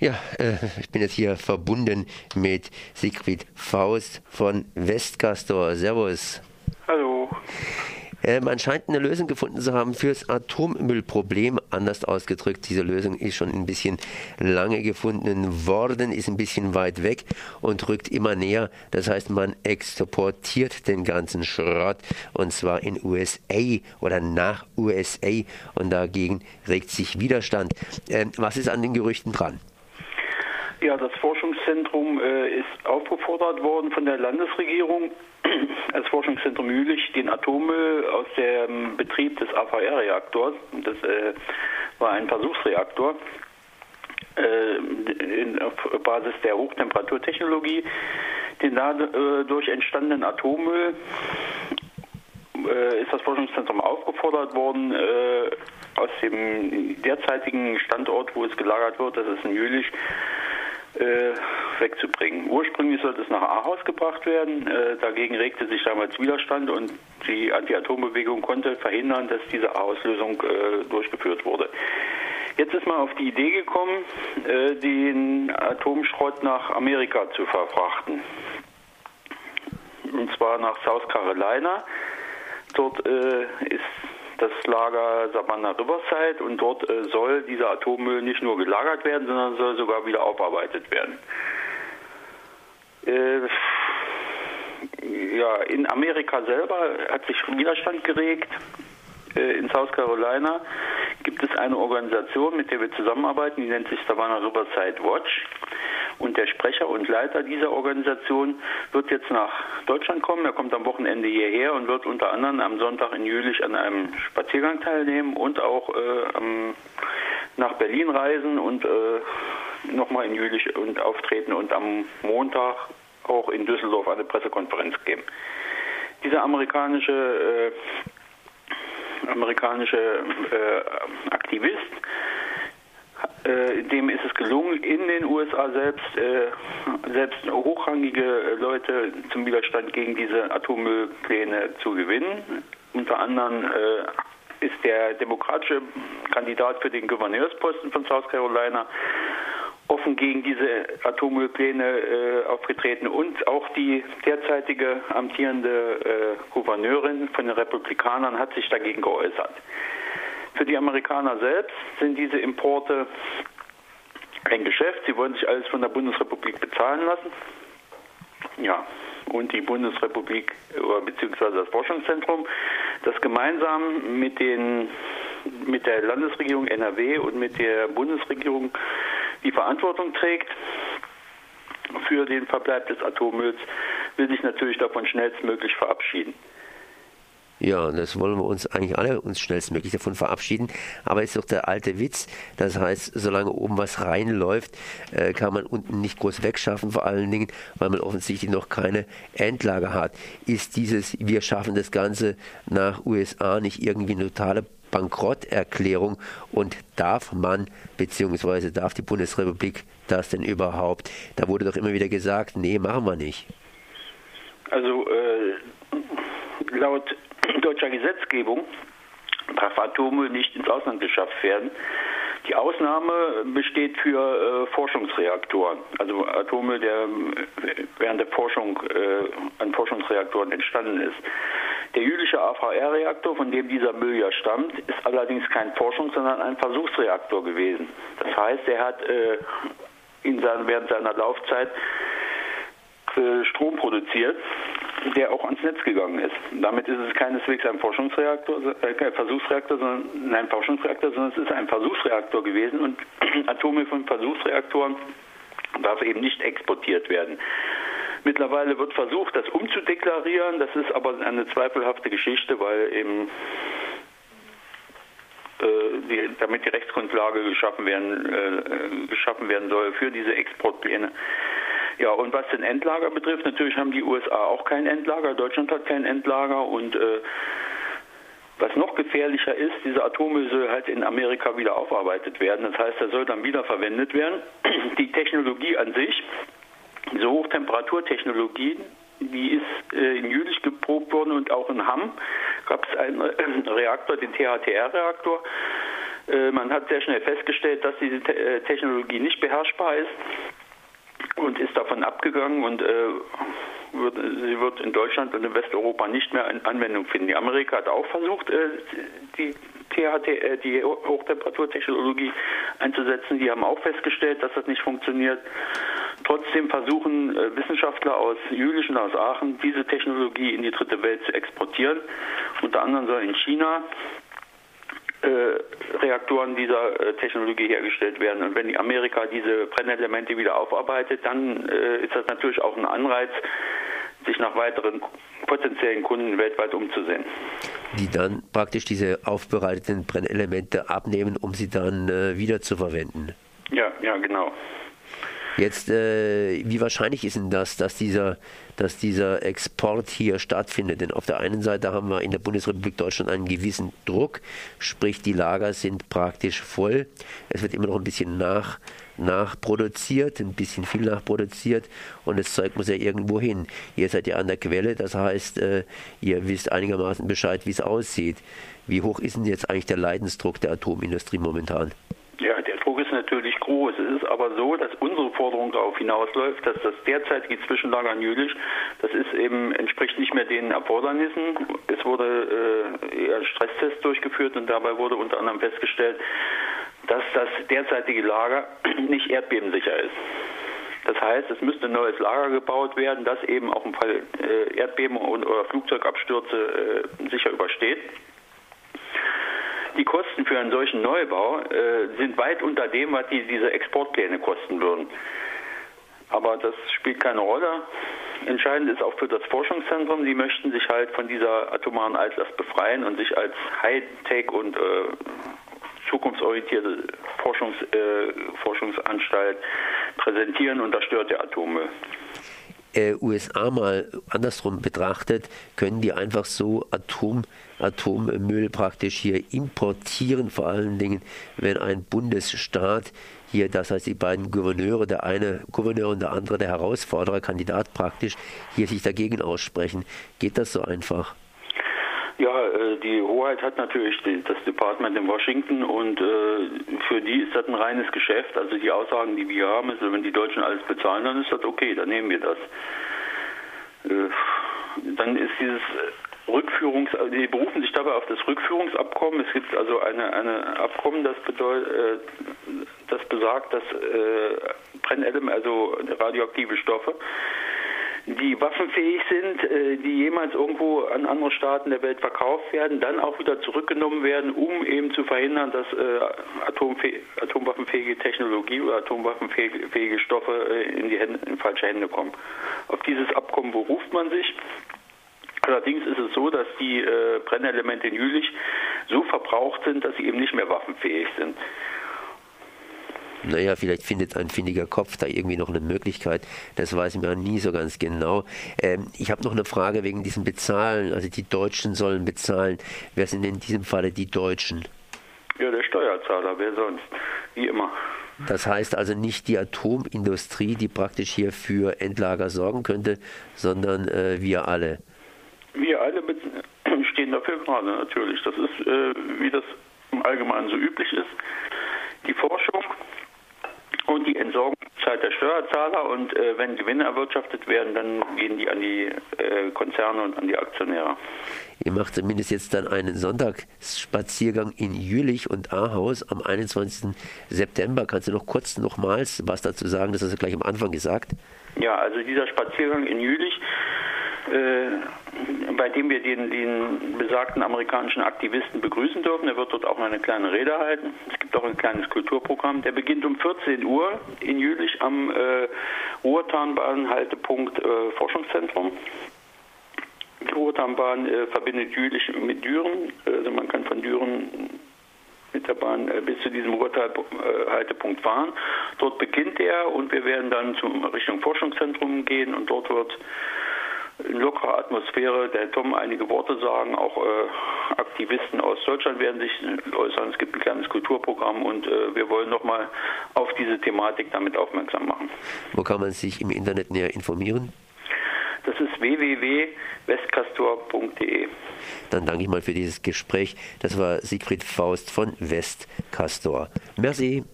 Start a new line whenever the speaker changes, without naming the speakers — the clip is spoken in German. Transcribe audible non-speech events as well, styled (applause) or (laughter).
Ja, äh, ich bin jetzt hier verbunden mit Siegfried Faust von Westcastor. Servus.
Hallo.
Äh, man scheint eine Lösung gefunden zu haben fürs Atommüllproblem. Anders ausgedrückt, diese Lösung ist schon ein bisschen lange gefunden worden, ist ein bisschen weit weg und rückt immer näher. Das heißt, man exportiert den ganzen Schrott und zwar in USA oder nach USA und dagegen regt sich Widerstand. Äh, was ist an den Gerüchten dran?
Ja, das Forschungszentrum äh, ist aufgefordert worden von der Landesregierung, (clears throat) als Forschungszentrum Jülich den Atommüll aus dem Betrieb des AVR-Reaktors, das äh, war ein Versuchsreaktor, äh, in, auf Basis der Hochtemperaturtechnologie, den dadurch entstandenen Atommüll äh, ist das Forschungszentrum aufgefordert worden, äh, aus dem derzeitigen Standort, wo es gelagert wird, das ist in Jülich, äh, wegzubringen. Ursprünglich sollte es nach Ahaus gebracht werden. Äh, dagegen regte sich damals Widerstand und die Anti-Atom-Bewegung konnte verhindern, dass diese Ahaus-Lösung äh, durchgeführt wurde. Jetzt ist man auf die Idee gekommen, äh, den Atomschrott nach Amerika zu verfrachten. Und zwar nach South Carolina. Dort ist das Lager Savannah Riverside und dort äh, soll dieser Atommüll nicht nur gelagert werden, sondern soll sogar wieder aufarbeitet werden. Äh, ja, in Amerika selber hat sich Widerstand geregt. Äh, in South Carolina gibt es eine Organisation, mit der wir zusammenarbeiten, die nennt sich Savannah Riverside Watch. Und der Sprecher und Leiter dieser Organisation wird jetzt nach Deutschland kommen. Er kommt am Wochenende hierher und wird unter anderem am Sonntag in Jülich an einem Spaziergang teilnehmen und auch äh, nach Berlin reisen und äh, nochmal in Jülich und auftreten und am Montag auch in Düsseldorf eine Pressekonferenz geben. Dieser amerikanische äh, amerikanische äh, Aktivist äh, dem ist es gelungen, in den USA selbst, äh, selbst hochrangige Leute zum Widerstand gegen diese Atommüllpläne zu gewinnen. Unter anderem äh, ist der demokratische Kandidat für den Gouverneursposten von South Carolina offen gegen diese Atommüllpläne äh, aufgetreten und auch die derzeitige amtierende äh, Gouverneurin von den Republikanern hat sich dagegen geäußert. Für die Amerikaner selbst sind diese Importe ein Geschäft. Sie wollen sich alles von der Bundesrepublik bezahlen lassen. Ja, und die Bundesrepublik bzw. das Forschungszentrum, das gemeinsam mit, den, mit der Landesregierung NRW und mit der Bundesregierung die Verantwortung trägt für den Verbleib des Atommülls, will sich natürlich davon schnellstmöglich verabschieden.
Ja, das wollen wir uns eigentlich alle uns schnellstmöglich davon verabschieden. Aber ist doch der alte Witz. Das heißt, solange oben was reinläuft, äh, kann man unten nicht groß wegschaffen, vor allen Dingen, weil man offensichtlich noch keine Endlager hat. Ist dieses, wir schaffen das Ganze nach USA nicht irgendwie eine totale Bankrotterklärung und darf man, beziehungsweise darf die Bundesrepublik das denn überhaupt? Da wurde doch immer wieder gesagt, nee, machen wir nicht.
Also äh, laut deutscher Gesetzgebung darf Atome nicht ins Ausland geschafft werden. Die Ausnahme besteht für äh, Forschungsreaktoren, also Atome, der äh, während der Forschung äh, an Forschungsreaktoren entstanden ist. Der jüdische AVR-Reaktor, von dem dieser Müll ja stammt, ist allerdings kein Forschungs-, sondern ein Versuchsreaktor gewesen. Das heißt, er hat äh, in seiner, während seiner Laufzeit äh, Strom produziert der auch ans Netz gegangen ist. Damit ist es keineswegs ein Forschungsreaktor, äh, Versuchsreaktor, sondern ein Forschungsreaktor, sondern es ist ein Versuchsreaktor gewesen und (clears throat) Atome von Versuchsreaktoren darf eben nicht exportiert werden. Mittlerweile wird versucht, das umzudeklarieren. Das ist aber eine zweifelhafte Geschichte, weil eben äh, die, damit die Rechtsgrundlage geschaffen werden, äh, geschaffen werden soll für diese Exportpläne. Ja, und was den Endlager betrifft, natürlich haben die USA auch kein Endlager, Deutschland hat kein Endlager und äh, was noch gefährlicher ist, dieser Atommüll soll halt in Amerika wieder aufarbeitet werden. Das heißt, er soll dann wieder verwendet werden. (clears throat) Die Technologie an sich, so Hochtemperaturtechnologie, die ist äh, in Jülich geprobt worden und auch in Hamm gab es einen äh, (clears throat) Reaktor, den THTR-Reaktor. Äh, man hat sehr schnell festgestellt, dass diese Te äh, Technologie nicht beherrschbar ist und ist davon abgegangen und äh, wird, sie wird in Deutschland und in Westeuropa nicht mehr in Anwendung finden. Die Amerika hat auch versucht, äh, die THT, äh, die Hochtemperaturtechnologie einzusetzen. Die haben auch festgestellt, dass das nicht funktioniert. Trotzdem versuchen äh, Wissenschaftler aus Jülich und aus Aachen, diese Technologie in die dritte Welt zu exportieren. Unter anderem soll in China Reaktoren dieser äh, Technologie hergestellt werden. Und wenn die Amerika diese Brennelemente wieder aufarbeitet, dann äh, ist das natürlich auch ein Anreiz, sich nach weiteren potenziellen Kunden weltweit umzusehen.
Die dann praktisch diese aufbereiteten Brennelemente abnehmen, um sie dann äh, wieder zu verwenden.
Ja, ja, genau.
Jetzt, äh, wie wahrscheinlich ist denn das, dass dieser, dass dieser Export hier stattfindet? Denn auf der einen Seite haben wir in der Bundesrepublik Deutschland einen gewissen Druck, sprich die Lager sind praktisch voll. Es wird immer noch ein bisschen nach, nachproduziert, ein bisschen viel nachproduziert und das Zeug muss ja irgendwo hin. Ihr seid ja an der Quelle, das heißt, äh, ihr wisst einigermaßen Bescheid, wie es aussieht. Wie hoch ist denn jetzt eigentlich der Leidensdruck der Atomindustrie momentan?
Ja, der ist natürlich groß. Es ist aber so, dass unsere Forderung darauf hinausläuft, dass das derzeitige Zwischenlager in Jülich, das ist eben, entspricht nicht mehr den Erfordernissen. Es wurde äh, ein Stresstest durchgeführt und dabei wurde unter anderem festgestellt, dass das derzeitige Lager (clears throat) nicht erdbebensicher ist. Das heißt, es müsste ein neues Lager gebaut werden, das eben auch im Fall äh, Erdbeben und, oder Flugzeugabstürze äh, sicher übersteht. Die Kosten für einen solchen Neubau äh, sind weit unter dem, was die, diese Exportpläne kosten würden. Aber das spielt keine Rolle. Entscheidend ist auch für das Forschungszentrum, sie möchten sich halt von dieser atomaren Altlast befreien und sich als Hightech und äh, zukunftsorientierte Forschungs, äh, Forschungsanstalt präsentieren und das stört der Atommüll
äh, USA mal andersrum betrachtet, können die einfach so Atom, Atommüll praktisch hier importieren, vor allen Dingen, wenn ein Bundesstaat hier, das heißt die beiden Gouverneure, der eine Gouverneur und der andere der Herausforderer, Kandidat praktisch, hier sich dagegen aussprechen. Geht das so einfach?
Ja, äh, die Hoheit hat natürlich das Department in Washington und äh, für die ist das ein reines Geschäft. Also die Aussagen, die wir haben, ist, wenn die Deutschen alles bezahlen, dann ist das okay, dann nehmen wir das. Äh, dann ist dieses Rückführungs, also die berufen sich dabei auf das Rückführungsabkommen. Es gibt also eine, eine Abkommen, das bedeutet, das besagt, dass Brennelemente, also radioaktive Stoffe, die waffenfähig sind, äh, die jemals irgendwo an andere Staaten der Welt verkauft werden, dann auch wieder zurückgenommen werden, um eben zu verhindern, dass äh, atomwaffenfähige Technologie oder atomwaffenfähige Stoffe äh, in die Hände, in falsche Hände kommen. Auf dieses Abkommen beruft man sich. Allerdings ist es so, dass die Brennelemente in Jülich so verbraucht sind, dass sie eben nicht mehr waffenfähig sind
naja, vielleicht findet ein findiger Kopf da irgendwie noch eine Möglichkeit. Das weiß ich mir nie so ganz genau. Ähm, ich habe noch eine Frage wegen diesem Bezahlen. Also die Deutschen sollen bezahlen. Wer sind in diesem Falle die Deutschen?
Ja, der Steuerzahler, wer sonst? Wie immer.
Das heißt also nicht die Atomindustrie, die praktisch hier für Endlager sorgen könnte, sondern äh, wir alle.
Wir alle (clears throat) stehen dafür gerade natürlich. Das ist, äh, wie das im Allgemeinen so üblich ist. Die Forschung und die Entsorgung zahlt der Steuerzahler und äh, wenn Gewinne erwirtschaftet werden, dann gehen die an die äh, Konzerne und an die Aktionäre.
Ihr macht zumindest jetzt dann einen Sonntagsspaziergang in Jülich und Ahaus am 21. September. Kannst du noch kurz nochmals was dazu sagen? Das hast du gleich am Anfang gesagt.
Ja, also dieser Spaziergang in Jülich bei dem wir den, den, besagten amerikanischen Aktivisten begrüßen dürfen. Er wird dort auch eine kleine Rede halten. Es gibt auch ein kleines Kulturprogramm. Der beginnt um 14 Uhr in Jülich am äh, Ruhrtarnbahn-Haltepunkt äh, Forschungszentrum. Die Ruhrtarnbahn äh, verbindet Jülich mit Düren. Also man kann von Düren mit der Bahn äh, bis zu diesem Ruhrhaltepunkt fahren. Dort beginnt er und wir werden dann zum Richtung Forschungszentrum gehen und dort wird in lockerer Atmosphäre der Tom einige Worte sagen. Auch äh, Aktivisten aus Deutschland werden sich äußern. Es gibt ein kleines Kulturprogramm und äh, wir wollen nochmal auf diese Thematik damit aufmerksam machen.
Wo kann man sich im Internet näher informieren?
Das ist www.westcastor.de.
Dann danke ich mal für dieses Gespräch. Das war Siegfried Faust von Westcastor. Merci.